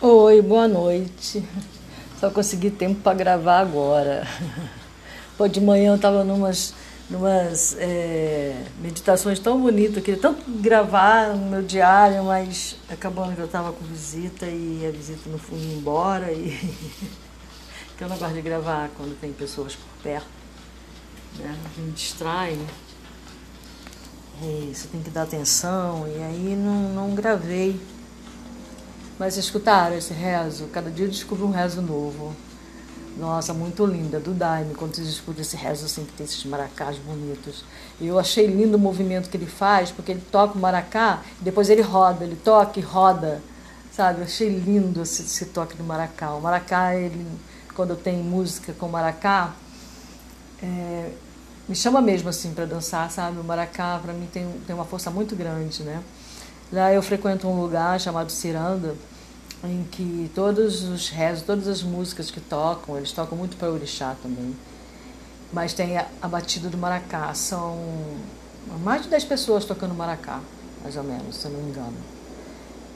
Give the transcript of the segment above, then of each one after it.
Oi, boa noite. Só consegui tempo para gravar agora. Pô, de manhã eu estava numas, numas é, meditações tão bonitas, eu queria tanto gravar no meu diário, mas acabando que eu estava com visita e a visita não foi embora. E que eu não gosto de gravar quando tem pessoas por perto. Né? Me distrai. E você tem que dar atenção, e aí não, não gravei. Mas escutaram esse rezo? Cada dia eu descubro um rezo novo. Nossa, muito linda, do Daime, quando vocês escutam esse rezo assim, que tem esses maracás bonitos. Eu achei lindo o movimento que ele faz, porque ele toca o maracá e depois ele roda, ele toca e roda, sabe? Eu achei lindo esse, esse toque do maracá. O maracá, ele, quando tem música com maracá, é, me chama mesmo assim para dançar, sabe? O maracá, para mim, tem, tem uma força muito grande, né? Lá eu frequento um lugar chamado Ciranda, em que todos os rezos, todas as músicas que tocam, eles tocam muito para orixá também. Mas tem a, a batida do maracá, são mais de 10 pessoas tocando maracá, mais ou menos, se eu não me engano.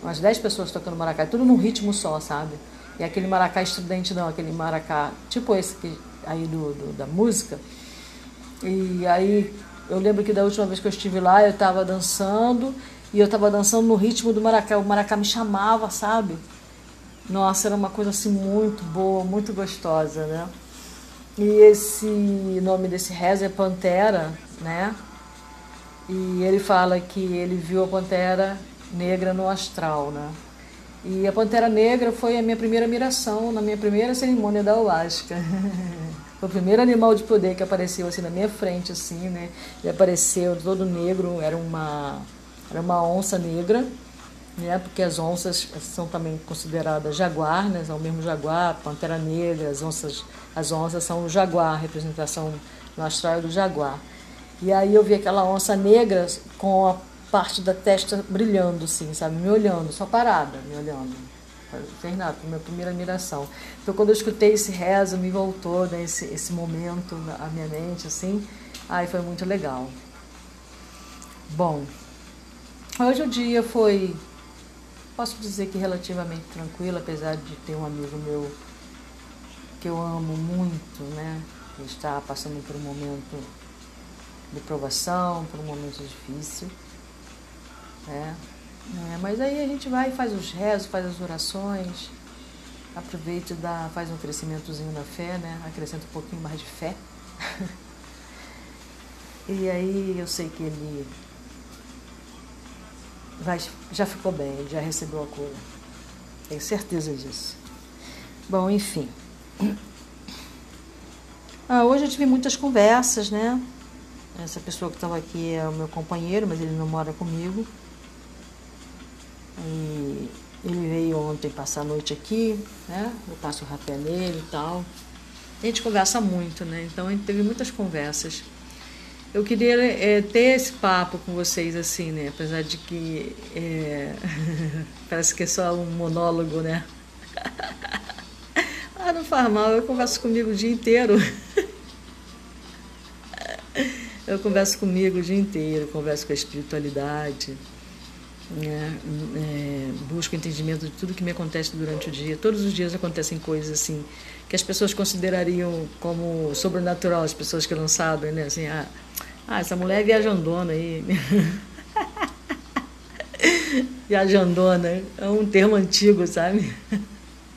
Umas 10 pessoas tocando maracá, tudo num ritmo só, sabe? E aquele maracá estridente não, aquele maracá, tipo esse que, aí do, do, da música. E aí eu lembro que da última vez que eu estive lá, eu estava dançando e eu estava dançando no ritmo do maracá. O maracá me chamava, sabe? Nossa, era uma coisa assim muito boa, muito gostosa, né? E esse nome desse rezo é Pantera, né? E ele fala que ele viu a pantera negra no astral, né? E a pantera negra foi a minha primeira miração na minha primeira cerimônia da ayahuasca. foi o primeiro animal de poder que apareceu assim na minha frente, assim, né? Ele apareceu todo negro, era uma era uma onça negra, né, porque as onças são também consideradas jaguar, né, são o mesmo jaguar, pantera negra, as onças, as onças são o jaguar, representação no astral do jaguar. E aí eu vi aquela onça negra com a parte da testa brilhando, assim, sabe, me olhando, só parada, me olhando. Fez nada, minha primeira admiração. Então quando eu escutei esse rezo, me voltou né, esse, esse momento à minha mente, assim, aí foi muito legal. Bom, Hoje o dia foi, posso dizer que relativamente tranquilo, apesar de ter um amigo meu que eu amo muito, né? Que está passando por um momento de provação, por um momento difícil. Né? É, mas aí a gente vai faz os rezos, faz as orações, aproveita e dá, faz um crescimentozinho na fé, né? Acrescenta um pouquinho mais de fé. e aí eu sei que ele já ficou bem, já recebeu a cura. Tenho certeza disso. Bom, enfim. Ah, hoje eu tive muitas conversas, né? Essa pessoa que estava aqui é o meu companheiro, mas ele não mora comigo. E ele veio ontem passar a noite aqui, né? Eu passo o rapé nele e tal. A gente conversa muito, né? Então a gente teve muitas conversas. Eu queria é, ter esse papo com vocês, assim, né? Apesar de que é... parece que é só um monólogo, né? ah, não faz mal, eu converso comigo o dia inteiro. eu converso comigo o dia inteiro, converso com a espiritualidade, né? É, busco entendimento de tudo que me acontece durante o dia. Todos os dias acontecem coisas assim que as pessoas considerariam como sobrenatural, as pessoas que não sabem, né? Assim, ah, ah, essa mulher é viajandona aí. viajandona é um termo antigo, sabe?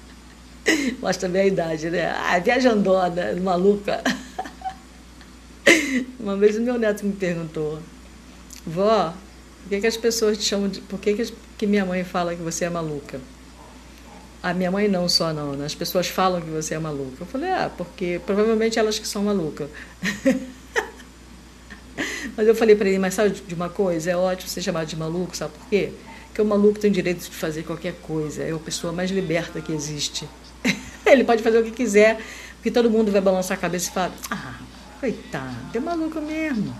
Mostra bem a idade, né? Ah, viajandona, maluca. Uma vez o meu neto me perguntou, vó, por que, que as pessoas te chamam de. Por que, que, que minha mãe fala que você é maluca? A minha mãe não só não, né? As pessoas falam que você é maluca. Eu falei, ah, porque provavelmente elas que são malucas. Mas eu falei para ele, mas sabe de uma coisa? É ótimo ser chamado de maluco, sabe por quê? Porque o maluco tem o direito de fazer qualquer coisa, é a pessoa mais liberta que existe. ele pode fazer o que quiser, porque todo mundo vai balançar a cabeça e falar: ah, coitado, é maluco mesmo.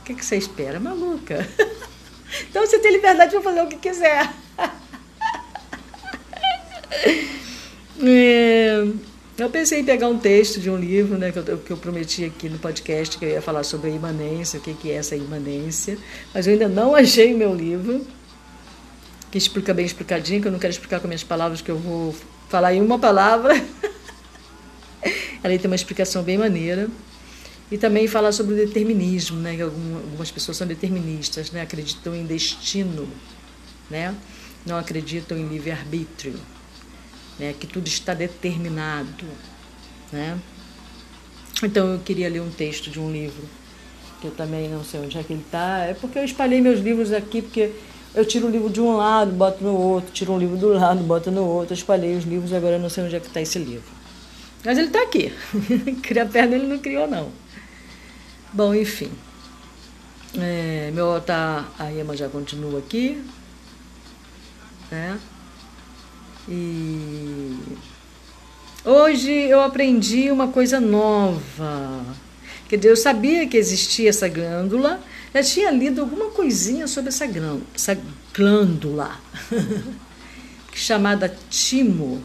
O que, que você espera? Maluca. então você tem liberdade para fazer o que quiser. é. Eu pensei em pegar um texto de um livro né, que, eu, que eu prometi aqui no podcast, que eu ia falar sobre a imanência, o que, que é essa imanência, mas eu ainda não achei meu livro, que explica bem explicadinho, que eu não quero explicar com minhas palavras, que eu vou falar em uma palavra. Ela tem uma explicação bem maneira. E também fala sobre o determinismo, né? Que algumas pessoas são deterministas, né? Acreditam em destino, né? Não acreditam em livre-arbítrio, né? Que tudo está determinado, né? Então eu queria ler um texto de um livro que eu também não sei onde é que ele está. É porque eu espalhei meus livros aqui, porque eu tiro o livro de um lado, boto no outro, tiro um livro do lado, boto no outro. Eu espalhei os livros, agora eu não sei onde é que está esse livro. Mas ele está aqui. Criar perna ele não criou, não. Bom, enfim. É, meu tá, a Ema já continua aqui. Né? E hoje eu aprendi uma coisa nova. Dizer, eu sabia que existia essa glândula, já tinha lido alguma coisinha sobre essa glândula, essa glândula chamada timo.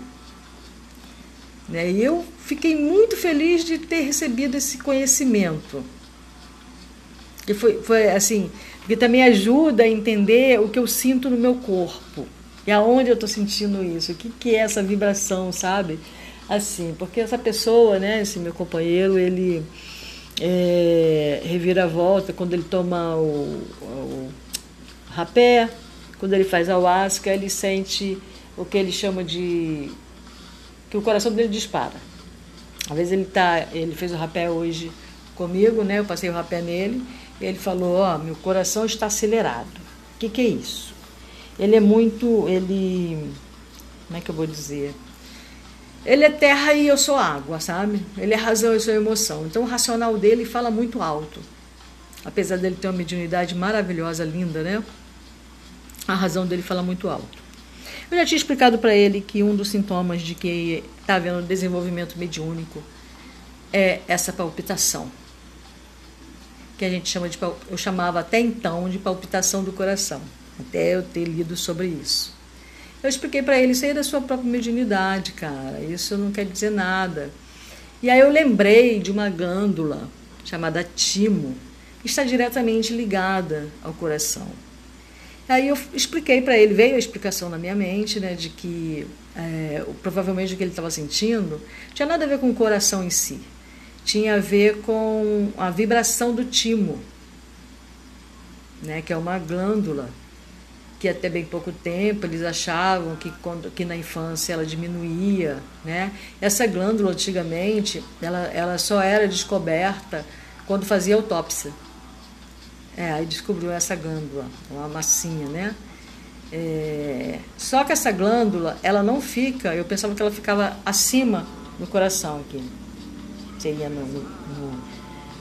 Né? E eu fiquei muito feliz de ter recebido esse conhecimento. Que foi, foi assim, porque também ajuda a entender o que eu sinto no meu corpo. E aonde eu estou sentindo isso? O que, que é essa vibração, sabe? Assim, porque essa pessoa, né, esse meu companheiro, ele é, reviravolta quando ele toma o, o rapé, quando ele faz ayahuasca, ele sente o que ele chama de que o coração dele dispara. Às vezes ele tá, ele fez o rapé hoje comigo, né? Eu passei o rapé nele, ele falou: "Ó, oh, meu coração está acelerado". O que que é isso? Ele é muito, ele como é que eu vou dizer? Ele é terra e eu sou água, sabe? Ele é razão e eu sou emoção. Então o racional dele fala muito alto. Apesar dele ter uma mediunidade maravilhosa, linda, né? A razão dele fala muito alto. Eu já tinha explicado para ele que um dos sintomas de que está havendo desenvolvimento mediúnico é essa palpitação. Que a gente chama de eu chamava até então de palpitação do coração, até eu ter lido sobre isso. Eu expliquei para ele, isso aí é da sua própria mediunidade, cara. Isso não quer dizer nada. E aí eu lembrei de uma glândula chamada timo, que está diretamente ligada ao coração. Aí eu expliquei para ele, veio a explicação na minha mente, né, de que é, provavelmente o que ele estava sentindo tinha nada a ver com o coração em si, tinha a ver com a vibração do timo, né, que é uma glândula que até bem pouco tempo eles achavam que, quando, que na infância ela diminuía. Né? Essa glândula, antigamente, ela, ela só era descoberta quando fazia autópsia. É, aí descobriu essa glândula, uma massinha, né? É, só que essa glândula, ela não fica, eu pensava que ela ficava acima do coração aqui. Seria no, no, no,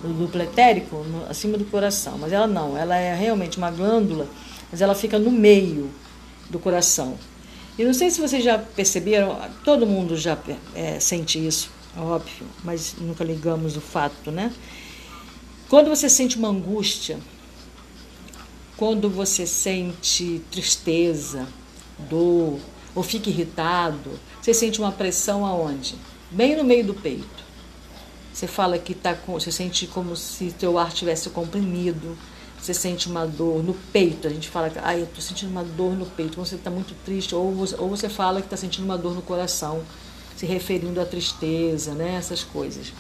no duplo etérico, acima do coração. Mas ela não, ela é realmente uma glândula mas ela fica no meio do coração. E não sei se vocês já perceberam, todo mundo já é, sente isso, óbvio, mas nunca ligamos o fato, né? Quando você sente uma angústia, quando você sente tristeza, dor, ou fica irritado, você sente uma pressão aonde? Bem no meio do peito. Você fala que tá com, você sente como se teu ar tivesse comprimido, você sente uma dor no peito, a gente fala, ai, eu estou sentindo uma dor no peito, quando você está muito triste, ou você, ou você fala que está sentindo uma dor no coração, se referindo à tristeza, né, essas coisas.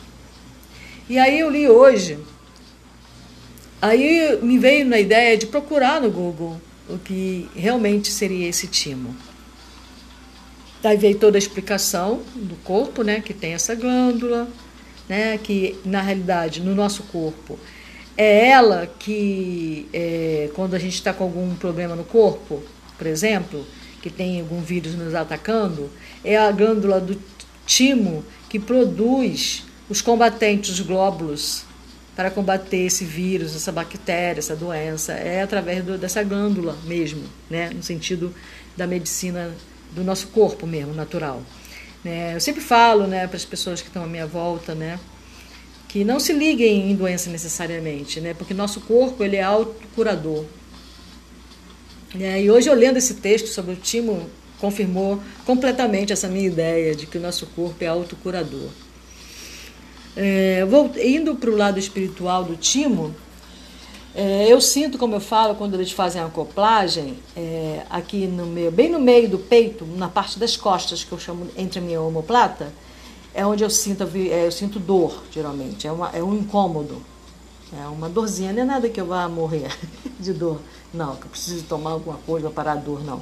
E aí eu li hoje, aí me veio na ideia de procurar no Google o que realmente seria esse timo. Daí veio toda a explicação do corpo, né, que tem essa glândula, né, que na realidade no nosso corpo é ela que, é, quando a gente está com algum problema no corpo, por exemplo, que tem algum vírus nos atacando, é a glândula do timo que produz os combatentes, os glóbulos, para combater esse vírus, essa bactéria, essa doença. É através do, dessa glândula mesmo, né? no sentido da medicina do nosso corpo mesmo, natural. Né? Eu sempre falo né, para as pessoas que estão à minha volta, né? Que não se liguem em doença necessariamente, né? Porque nosso corpo ele é autocurador. É, e hoje eu lendo esse texto sobre o timo confirmou completamente essa minha ideia de que o nosso corpo é autocurador. É, vou, indo para o lado espiritual do timo, É, eu sinto, como eu falo, quando eles fazem a acoplagem, é, aqui no meio, bem no meio do peito, na parte das costas, que eu chamo entre a minha omoplata, é onde eu sinto, é, eu sinto dor, geralmente. É, uma, é um incômodo. É uma dorzinha, não é nada que eu vá morrer de dor. Não, que eu preciso tomar alguma coisa para parar a dor, não.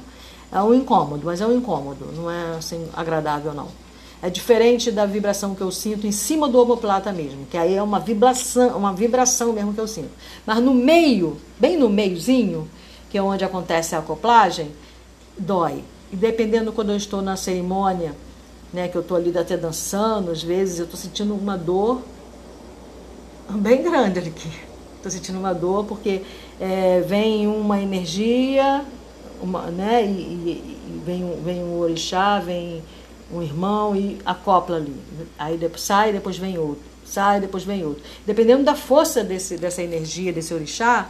É um incômodo, mas é um incômodo, não é assim agradável, não. É diferente da vibração que eu sinto em cima do omoplata mesmo, que aí é uma vibração, uma vibração mesmo que eu sinto. Mas no meio, bem no meiozinho, que é onde acontece a acoplagem, dói. E dependendo quando eu estou na cerimônia, né, que eu estou ali até dançando, às vezes eu estou sentindo uma dor bem grande aqui. Estou sentindo uma dor porque é, vem uma energia, uma, né, e, e, vem, vem um orixá, vem um irmão e acopla ali. Aí sai, depois vem outro. Sai, depois vem outro. Dependendo da força desse, dessa energia, desse orixá,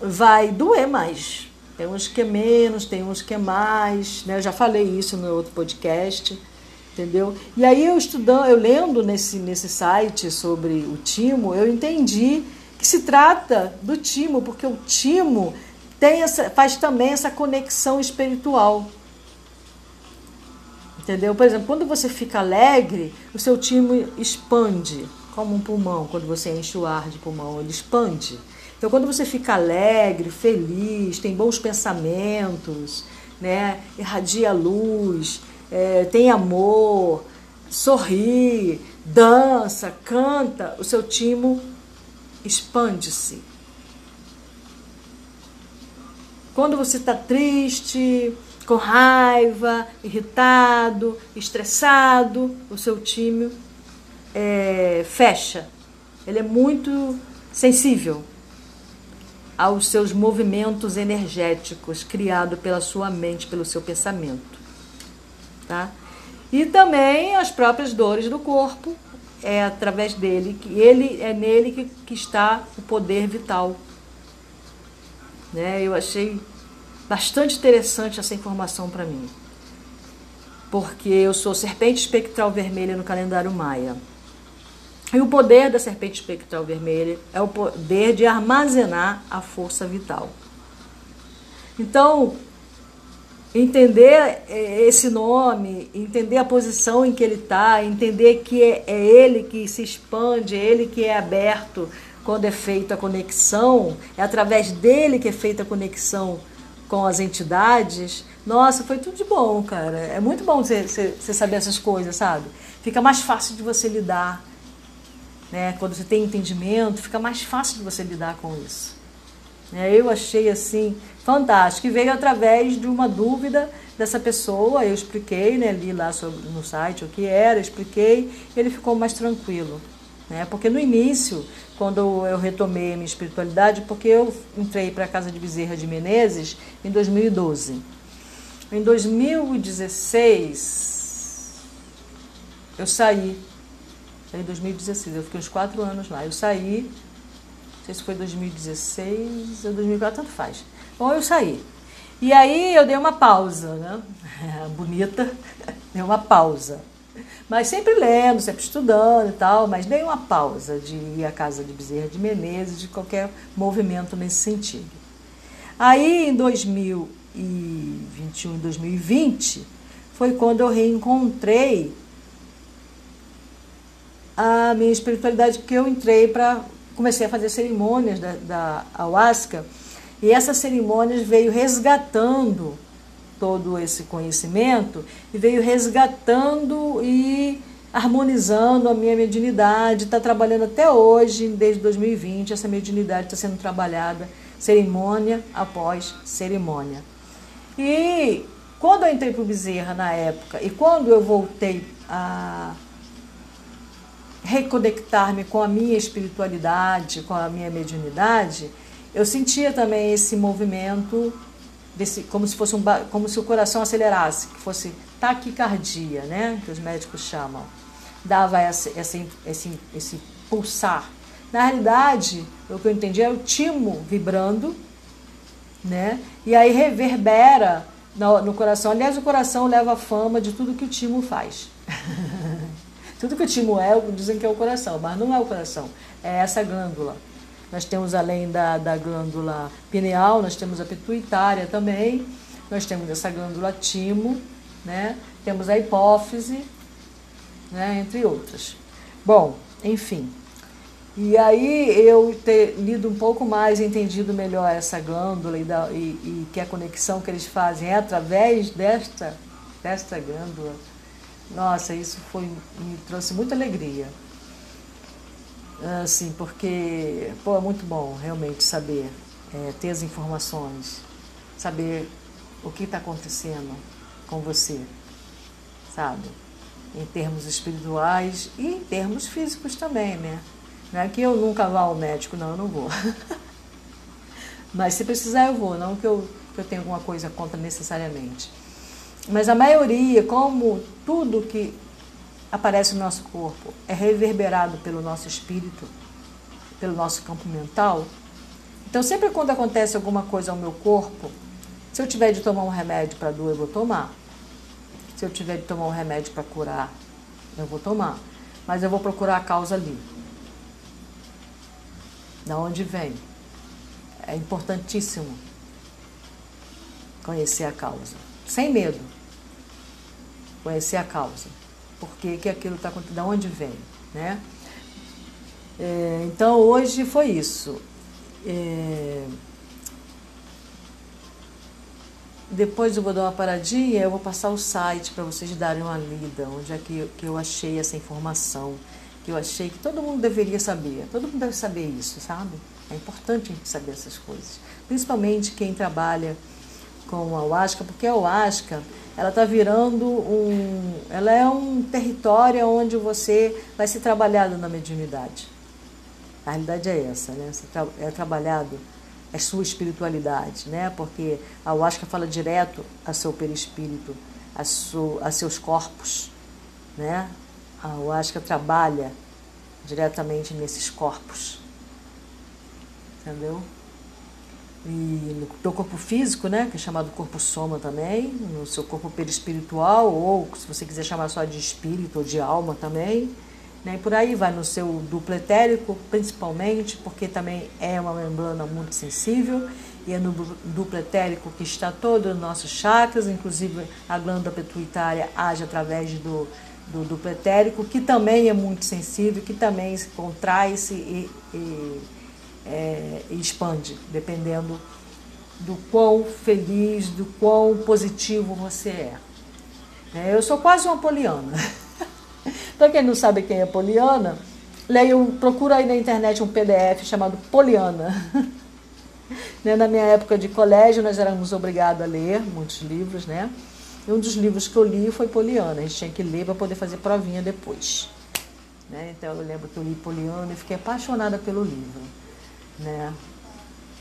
vai doer mais. Tem uns que é menos, tem uns que é mais. Né? Eu já falei isso no outro podcast. Entendeu? E aí eu estudando, eu lendo nesse, nesse site sobre o timo, eu entendi que se trata do timo, porque o timo tem essa, faz também essa conexão espiritual. Entendeu? Por exemplo, quando você fica alegre, o seu timo expande, como um pulmão, quando você enche o ar de pulmão, ele expande. Então, quando você fica alegre, feliz, tem bons pensamentos, né? irradia luz, é, tem amor, sorri, dança, canta, o seu timo expande-se. Quando você está triste, com raiva, irritado, estressado, o seu time é, fecha. Ele é muito sensível aos seus movimentos energéticos criados pela sua mente, pelo seu pensamento. Tá? E também as próprias dores do corpo, é através dele, que ele é nele que, que está o poder vital. Né? Eu achei bastante interessante essa informação para mim. Porque eu sou serpente espectral vermelha no calendário maia. E o poder da serpente espectral vermelha é o poder de armazenar a força vital. Então, entender é, esse nome, entender a posição em que ele está, entender que é, é ele que se expande, é ele que é aberto quando é feita a conexão, é através dele que é feita a conexão com as entidades, nossa, foi tudo de bom, cara. É muito bom você, saber essas coisas, sabe? Fica mais fácil de você lidar. Né? Quando você tem entendimento, fica mais fácil de você lidar com isso. É, eu achei assim fantástico. E veio através de uma dúvida dessa pessoa. Eu expliquei, né, li lá sobre, no site o que era, expliquei, ele ficou mais tranquilo. Né? Porque no início, quando eu retomei a minha espiritualidade, porque eu entrei para a Casa de Bezerra de Menezes em 2012. Em 2016, eu saí. Em 2016, eu fiquei uns quatro anos lá. Eu saí, não sei se foi 2016 ou 2004, tanto faz. Bom, eu saí. E aí eu dei uma pausa, né? Bonita, dei uma pausa. Mas sempre lendo, sempre estudando e tal, mas dei uma pausa de ir à casa de Bezerra de Menezes, de qualquer movimento nesse sentido. Aí em 2021 e 2020 foi quando eu reencontrei a minha espiritualidade, que eu entrei para. comecei a fazer cerimônias da, da ayahuasca, e essas cerimônias veio resgatando todo esse conhecimento e veio resgatando e harmonizando a minha mediunidade. Está trabalhando até hoje, desde 2020, essa mediunidade está sendo trabalhada cerimônia após cerimônia. E quando eu entrei para o Bezerra na época e quando eu voltei a reconectar-me com a minha espiritualidade, com a minha mediunidade, eu sentia também esse movimento desse, como se fosse um, como se o coração acelerasse, que fosse taquicardia, né, que os médicos chamam, dava esse, esse, esse, esse pulsar. Na realidade, o que eu entendi é o timo vibrando, né, e aí reverbera no, no coração. Aliás, o coração leva a fama de tudo que o timo faz. tudo que o timo é, dizem que é o coração, mas não é o coração, é essa glândula. Nós temos, além da, da glândula pineal, nós temos a pituitária também, nós temos essa glândula timo, né? temos a hipófise, né? entre outras. Bom, enfim. E aí eu ter lido um pouco mais, entendido melhor essa glândula e, da, e, e que a conexão que eles fazem é através desta, desta glândula, nossa, isso foi, me trouxe muita alegria assim, porque pô, é muito bom realmente saber, é, ter as informações, saber o que está acontecendo com você, sabe? Em termos espirituais e em termos físicos também, né? Não é que eu nunca vá ao médico, não, eu não vou. Mas se precisar eu vou, não que eu, que eu tenha alguma coisa contra necessariamente. Mas a maioria, como tudo que aparece no nosso corpo é reverberado pelo nosso espírito, pelo nosso campo mental. Então, sempre quando acontece alguma coisa ao meu corpo, se eu tiver de tomar um remédio para dor, eu vou tomar. Se eu tiver de tomar um remédio para curar, eu vou tomar. Mas eu vou procurar a causa ali. Da onde vem? É importantíssimo conhecer a causa. Sem medo. Conhecer a causa por que, aquilo está acontecendo, de onde vem, né? É, então hoje foi isso. É, depois eu vou dar uma paradinha, eu vou passar o site para vocês darem uma lida, onde é que, que eu achei essa informação, que eu achei que todo mundo deveria saber. Todo mundo deve saber isso, sabe? É importante a gente saber essas coisas. Principalmente quem trabalha com a Huasca, porque a Huasca ela está virando um. Ela é um território onde você vai ser trabalhado na mediunidade. A realidade é essa, né? É trabalhado a sua espiritualidade, né? Porque a Huasca fala direto a seu perispírito, a, seu, a seus corpos, né? A Huasca trabalha diretamente nesses corpos, entendeu? E no teu corpo físico, né, que é chamado corpo soma também, no seu corpo perispiritual, ou se você quiser chamar só de espírito ou de alma também, né, e por aí vai no seu duplo etérico, principalmente, porque também é uma membrana muito sensível, e é no duplo etérico que está todo os nossos chakras, inclusive a glândula pituitária age através do, do duplo etérico, que também é muito sensível, que também contrai-se e, e é, expande, dependendo do quão feliz, do quão positivo você é. é eu sou quase uma poliana. Para quem não sabe quem é poliana, leia, procura aí na internet um PDF chamado Poliana. Né, na minha época de colégio, nós éramos obrigados a ler muitos livros, né? E um dos livros que eu li foi Poliana. A gente tinha que ler para poder fazer provinha depois. Né? Então eu lembro que eu li Poliana e fiquei apaixonada pelo livro né?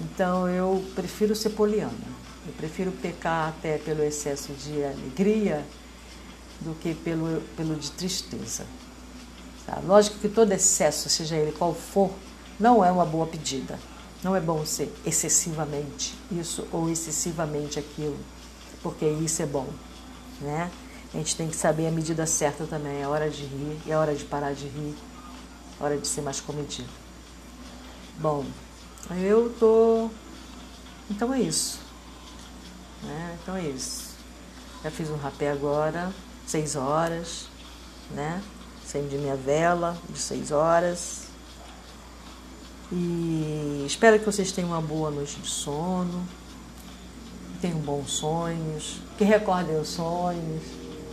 Então eu prefiro ser poliana. Eu prefiro pecar até pelo excesso de alegria do que pelo, pelo de tristeza. Tá? Lógico que todo excesso, seja ele qual for, não é uma boa pedida. Não é bom ser excessivamente isso ou excessivamente aquilo, porque isso é bom, né? A gente tem que saber a medida certa também. É hora de rir, é hora de parar de rir, é hora de ser mais comedido. Bom, eu tô. Então é isso. Né? Então é isso. Já fiz um rapé agora, seis horas, né? Acendi minha vela de seis horas. E espero que vocês tenham uma boa noite de sono, tenham bons sonhos, que recordem os sonhos,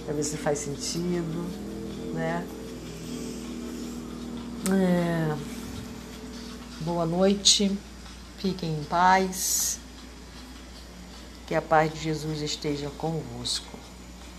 para ver se faz sentido, né? É... Boa noite, fiquem em paz, que a paz de Jesus esteja convosco.